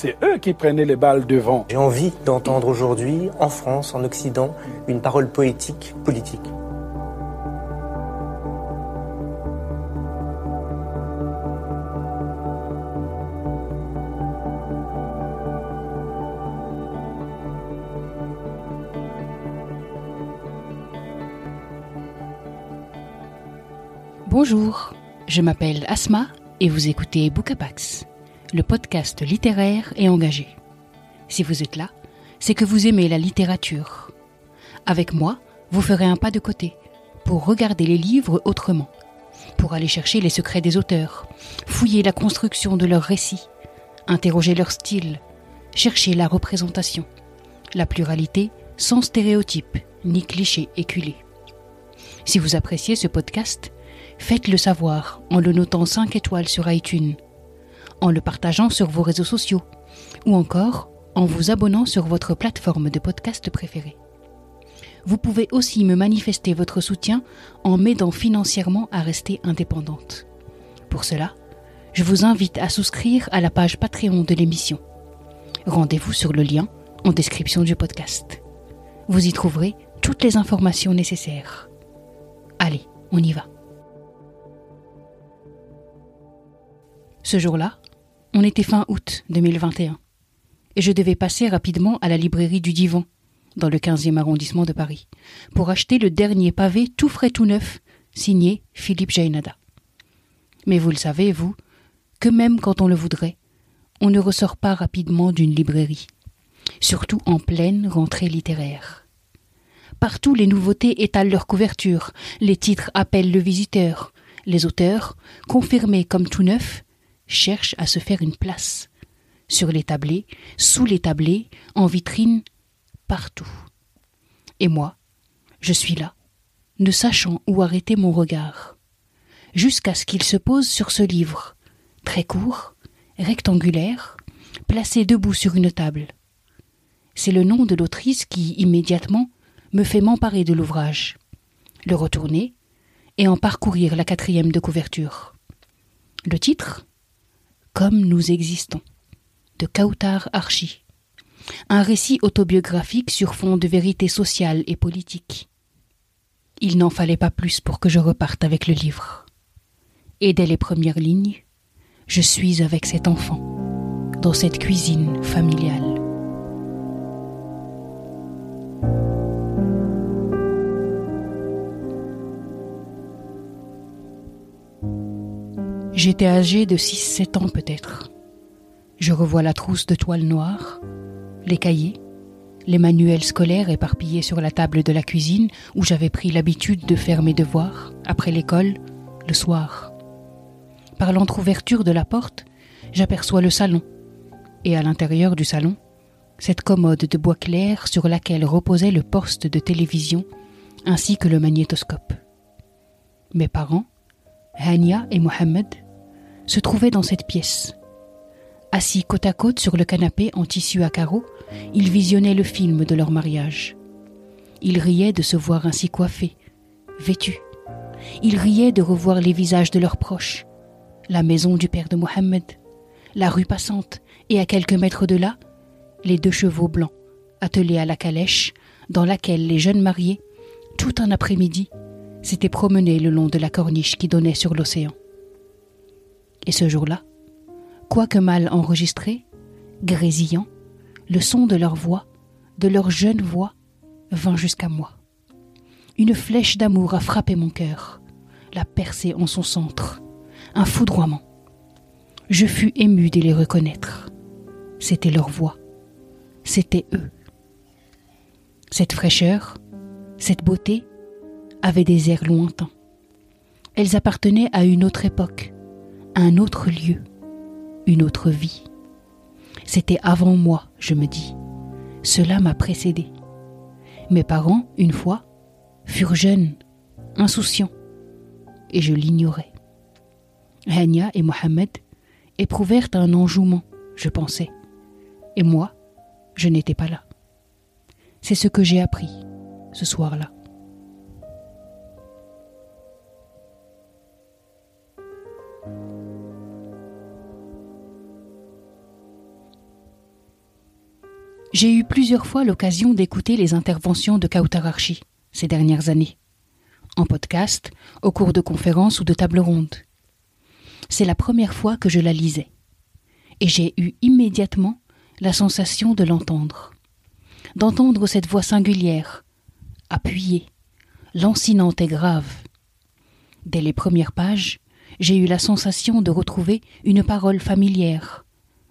c'est eux qui prenaient les balles devant. J'ai envie d'entendre aujourd'hui, en France, en Occident, une parole poétique, politique. Bonjour, je m'appelle Asma et vous écoutez Bookapax, le podcast littéraire et engagé. Si vous êtes là, c'est que vous aimez la littérature. Avec moi, vous ferez un pas de côté pour regarder les livres autrement, pour aller chercher les secrets des auteurs, fouiller la construction de leurs récits, interroger leur style, chercher la représentation, la pluralité sans stéréotypes ni clichés éculés. Si vous appréciez ce podcast, faites-le savoir en le notant 5 étoiles sur iTunes, en le partageant sur vos réseaux sociaux ou encore en vous abonnant sur votre plateforme de podcast préférée. Vous pouvez aussi me manifester votre soutien en m'aidant financièrement à rester indépendante. Pour cela, je vous invite à souscrire à la page Patreon de l'émission. Rendez-vous sur le lien en description du podcast. Vous y trouverez toutes les informations nécessaires. Allez, on y va. Ce jour-là, on était fin août 2021, et je devais passer rapidement à la librairie du Divan, dans le 15e arrondissement de Paris, pour acheter le dernier pavé tout frais tout neuf, signé Philippe Jainada. Mais vous le savez, vous, que même quand on le voudrait, on ne ressort pas rapidement d'une librairie, surtout en pleine rentrée littéraire. Partout les nouveautés étalent leur couverture, les titres appellent le visiteur, les auteurs, confirmés comme tout neufs, cherchent à se faire une place. Sur les tablés, sous les tablés, en vitrine, partout. Et moi, je suis là, ne sachant où arrêter mon regard, jusqu'à ce qu'il se pose sur ce livre, très court, rectangulaire, placé debout sur une table. C'est le nom de l'autrice qui, immédiatement, me fait m'emparer de l'ouvrage, le retourner et en parcourir la quatrième de couverture. Le titre? Comme nous existons, de Kautar Archi. Un récit autobiographique sur fond de vérité sociale et politique. Il n'en fallait pas plus pour que je reparte avec le livre. Et dès les premières lignes, je suis avec cet enfant, dans cette cuisine familiale. J'étais âgée de 6-7 ans peut-être. Je revois la trousse de toile noire, les cahiers, les manuels scolaires éparpillés sur la table de la cuisine où j'avais pris l'habitude de faire mes devoirs, après l'école, le soir. Par l'entr'ouverture de la porte, j'aperçois le salon, et à l'intérieur du salon, cette commode de bois clair sur laquelle reposait le poste de télévision ainsi que le magnétoscope. Mes parents, Hania et Mohamed, se trouvaient dans cette pièce. Assis côte à côte sur le canapé en tissu à carreaux, ils visionnaient le film de leur mariage. Ils riaient de se voir ainsi coiffés, vêtus. Ils riaient de revoir les visages de leurs proches, la maison du père de Mohammed, la rue passante, et à quelques mètres de là, les deux chevaux blancs, attelés à la calèche, dans laquelle les jeunes mariés, tout un après-midi, s'étaient promenés le long de la corniche qui donnait sur l'océan. Et ce jour-là, quoique mal enregistré, grésillant, le son de leur voix, de leur jeune voix, vint jusqu'à moi. Une flèche d'amour a frappé mon cœur, l'a percé en son centre, un foudroiement. Je fus ému de les reconnaître. C'était leur voix, c'était eux. Cette fraîcheur, cette beauté avaient des airs lointains. Elles appartenaient à une autre époque, un autre lieu, une autre vie. C'était avant moi, je me dis. Cela m'a précédé. Mes parents, une fois, furent jeunes, insouciants, et je l'ignorais. Hania et Mohamed éprouvèrent un enjouement, je pensais, et moi, je n'étais pas là. C'est ce que j'ai appris ce soir-là. J'ai eu plusieurs fois l'occasion d'écouter les interventions de Kautararchi ces dernières années, en podcast, au cours de conférences ou de tables rondes. C'est la première fois que je la lisais, et j'ai eu immédiatement la sensation de l'entendre, d'entendre cette voix singulière, appuyée, lancinante et grave. Dès les premières pages, j'ai eu la sensation de retrouver une parole familière,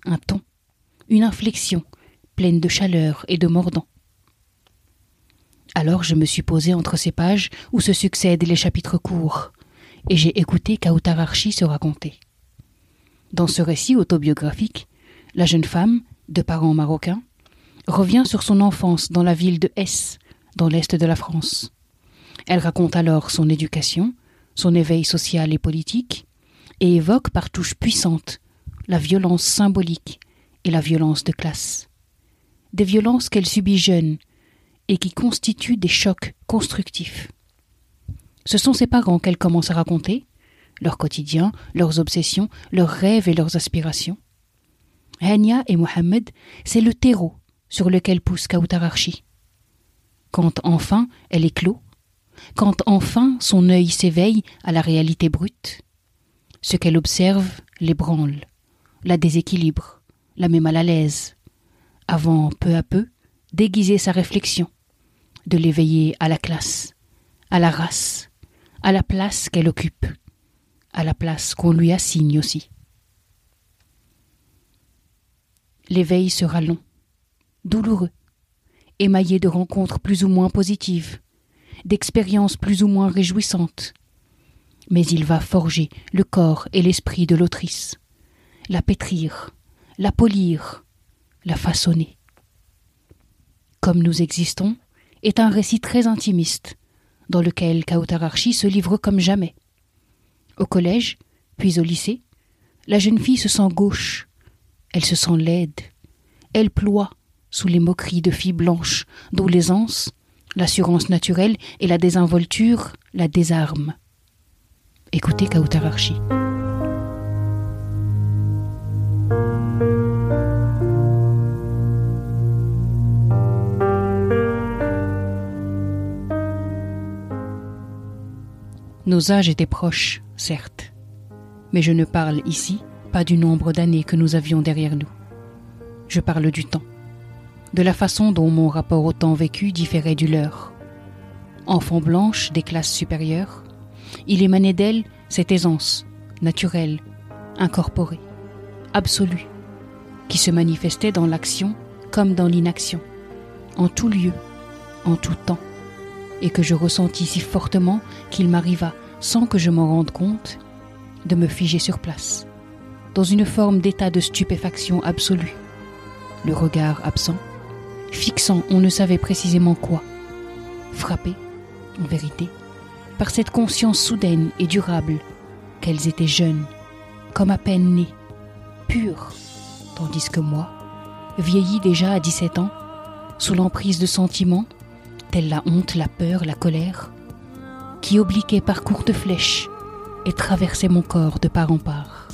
un ton, une inflexion, pleine de chaleur et de mordant. Alors je me suis posé entre ces pages où se succèdent les chapitres courts, et j'ai écouté Kautararchi se raconter. Dans ce récit autobiographique, la jeune femme, de parents marocains, revient sur son enfance dans la ville de Hesse, dans l'est de la France. Elle raconte alors son éducation, son éveil social et politique, et évoque par touches puissantes la violence symbolique et la violence de classe des violences qu'elle subit jeune et qui constituent des chocs constructifs. Ce sont ses parents qu'elle commence à raconter, leur quotidien, leurs obsessions, leurs rêves et leurs aspirations. Hania et Mohamed, c'est le terreau sur lequel pousse Kautararchi. Quand enfin elle éclot, quand enfin son œil s'éveille à la réalité brute, ce qu'elle observe l'ébranle, la déséquilibre, la met mal à l'aise, avant peu à peu d'aiguiser sa réflexion, de l'éveiller à la classe, à la race, à la place qu'elle occupe, à la place qu'on lui assigne aussi. L'éveil sera long, douloureux, émaillé de rencontres plus ou moins positives, d'expériences plus ou moins réjouissantes, mais il va forger le corps et l'esprit de l'autrice, la pétrir, la polir, la façonner. Comme nous existons est un récit très intimiste, dans lequel Kautararchi se livre comme jamais. Au collège, puis au lycée, la jeune fille se sent gauche, elle se sent laide, elle ploie sous les moqueries de filles blanches dont l'aisance, l'assurance naturelle et la désinvolture la désarment. Écoutez Kautararchi. Nos âges étaient proches, certes, mais je ne parle ici pas du nombre d'années que nous avions derrière nous. Je parle du temps, de la façon dont mon rapport au temps vécu différait du leur. Enfant blanche des classes supérieures, il émanait d'elle cette aisance, naturelle, incorporée, absolue, qui se manifestait dans l'action comme dans l'inaction, en tout lieu, en tout temps et que je ressentis si fortement qu'il m'arriva, sans que je m'en rende compte, de me figer sur place, dans une forme d'état de stupéfaction absolue, le regard absent, fixant on ne savait précisément quoi, frappé, en vérité, par cette conscience soudaine et durable qu'elles étaient jeunes, comme à peine nées, pures, tandis que moi, vieilli déjà à 17 ans, sous l'emprise de sentiments telle la honte, la peur, la colère, qui obliquaient par courtes flèches et traversaient mon corps de part en part.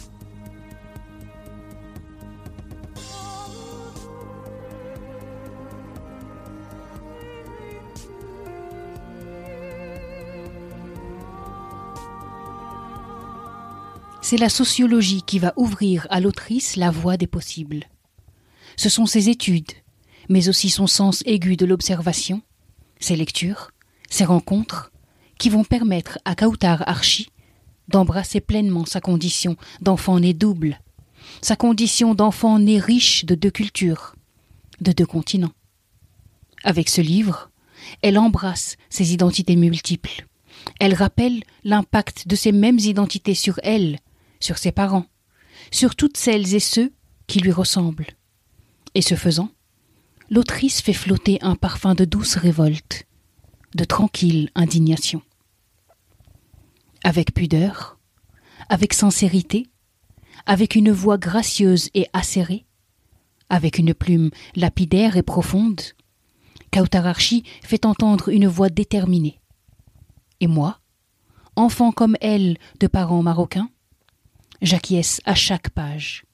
C'est la sociologie qui va ouvrir à l'autrice la voie des possibles. Ce sont ses études, mais aussi son sens aigu de l'observation, ses lectures, ses rencontres, qui vont permettre à Kautar Archi d'embrasser pleinement sa condition d'enfant né double, sa condition d'enfant né riche de deux cultures, de deux continents. Avec ce livre, elle embrasse ses identités multiples. Elle rappelle l'impact de ces mêmes identités sur elle, sur ses parents, sur toutes celles et ceux qui lui ressemblent. Et ce faisant, l'autrice fait flotter un parfum de douce révolte, de tranquille indignation. Avec pudeur, avec sincérité, avec une voix gracieuse et acérée, avec une plume lapidaire et profonde, Kautararchi fait entendre une voix déterminée. Et moi, enfant comme elle de parents marocains, j'acquiesce à chaque page.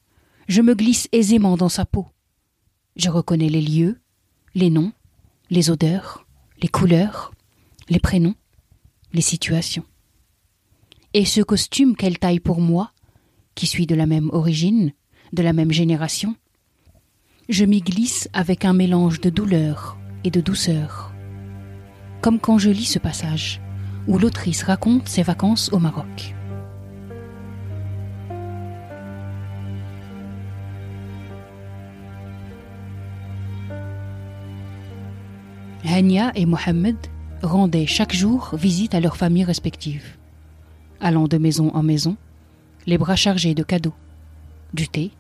Je me glisse aisément dans sa peau. Je reconnais les lieux, les noms, les odeurs, les couleurs, les prénoms, les situations. Et ce costume qu'elle taille pour moi, qui suis de la même origine, de la même génération, je m'y glisse avec un mélange de douleur et de douceur. Comme quand je lis ce passage, où l'autrice raconte ses vacances au Maroc. Hania et Mohamed rendaient chaque jour visite à leurs familles respectives, allant de maison en maison, les bras chargés de cadeaux, du thé,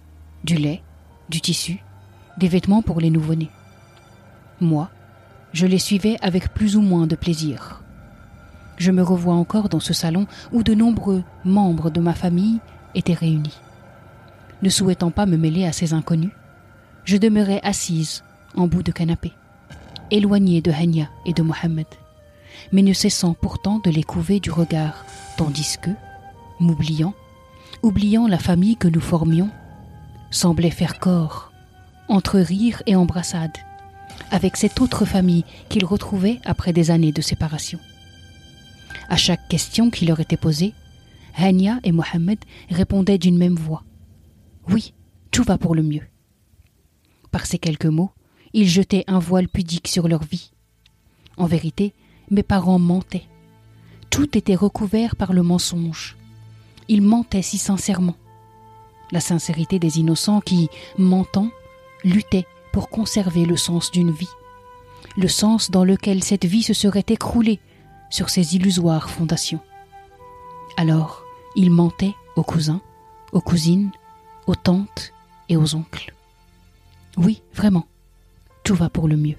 du lait, du tissu, des vêtements pour les nouveau-nés. Moi, je les suivais avec plus ou moins de plaisir. Je me revois encore dans ce salon où de nombreux membres de ma famille étaient réunis. Ne souhaitant pas me mêler à ces inconnus, je demeurais assise en bout de canapé, éloignée de Hania et de Mohammed, mais ne cessant pourtant de les couver du regard, tandis que, m'oubliant, oubliant la famille que nous formions, semblait faire corps, entre rire et embrassade, avec cette autre famille qu'ils retrouvaient après des années de séparation. À chaque question qui leur était posée, Hania et Mohamed répondaient d'une même voix. Oui, tout va pour le mieux. Par ces quelques mots, ils jetaient un voile pudique sur leur vie. En vérité, mes parents mentaient. Tout était recouvert par le mensonge. Ils mentaient si sincèrement. La sincérité des innocents qui, mentant, luttaient pour conserver le sens d'une vie, le sens dans lequel cette vie se serait écroulée sur ses illusoires fondations. Alors, ils mentaient aux cousins, aux cousines, aux tantes et aux oncles. Oui, vraiment, tout va pour le mieux.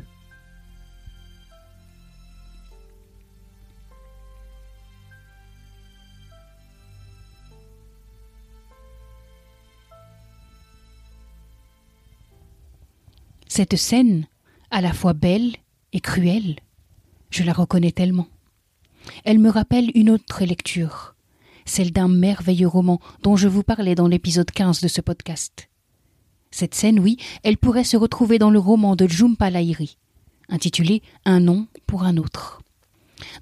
Cette scène, à la fois belle et cruelle, je la reconnais tellement. Elle me rappelle une autre lecture, celle d'un merveilleux roman dont je vous parlais dans l'épisode 15 de ce podcast. Cette scène, oui, elle pourrait se retrouver dans le roman de Jhumpa Lahiri, intitulé Un nom pour un autre.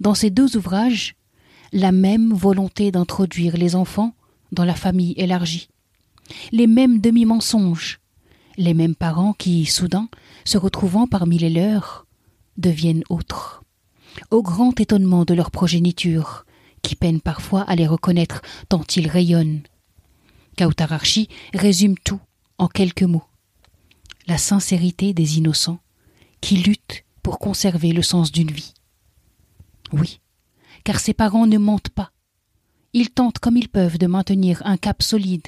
Dans ces deux ouvrages, la même volonté d'introduire les enfants dans la famille élargie, les mêmes demi-mensonges, les mêmes parents qui, soudain, se retrouvant parmi les leurs, deviennent autres, au grand étonnement de leur progéniture, qui peine parfois à les reconnaître tant ils rayonnent. Kautararchi résume tout en quelques mots. La sincérité des innocents qui luttent pour conserver le sens d'une vie. Oui, car ces parents ne mentent pas. Ils tentent comme ils peuvent de maintenir un cap solide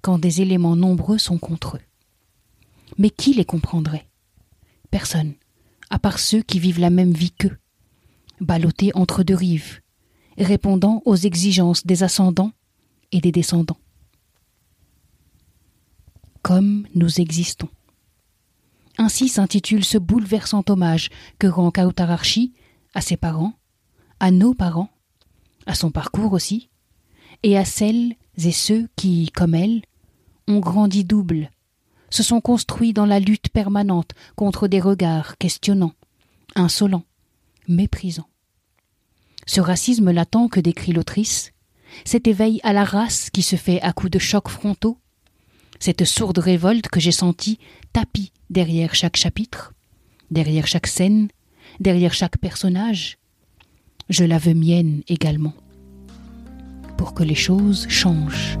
quand des éléments nombreux sont contre eux. Mais qui les comprendrait? Personne, à part ceux qui vivent la même vie qu'eux, ballottés entre deux rives, répondant aux exigences des ascendants et des descendants. Comme nous existons. Ainsi s'intitule ce bouleversant hommage que rend Kautararchi à ses parents, à nos parents, à son parcours aussi, et à celles et ceux qui, comme elle, ont grandi double se sont construits dans la lutte permanente contre des regards questionnants, insolents, méprisants. Ce racisme latent que décrit l'autrice, cet éveil à la race qui se fait à coups de chocs frontaux, cette sourde révolte que j'ai sentie tapis derrière chaque chapitre, derrière chaque scène, derrière chaque personnage, je la veux mienne également, pour que les choses changent.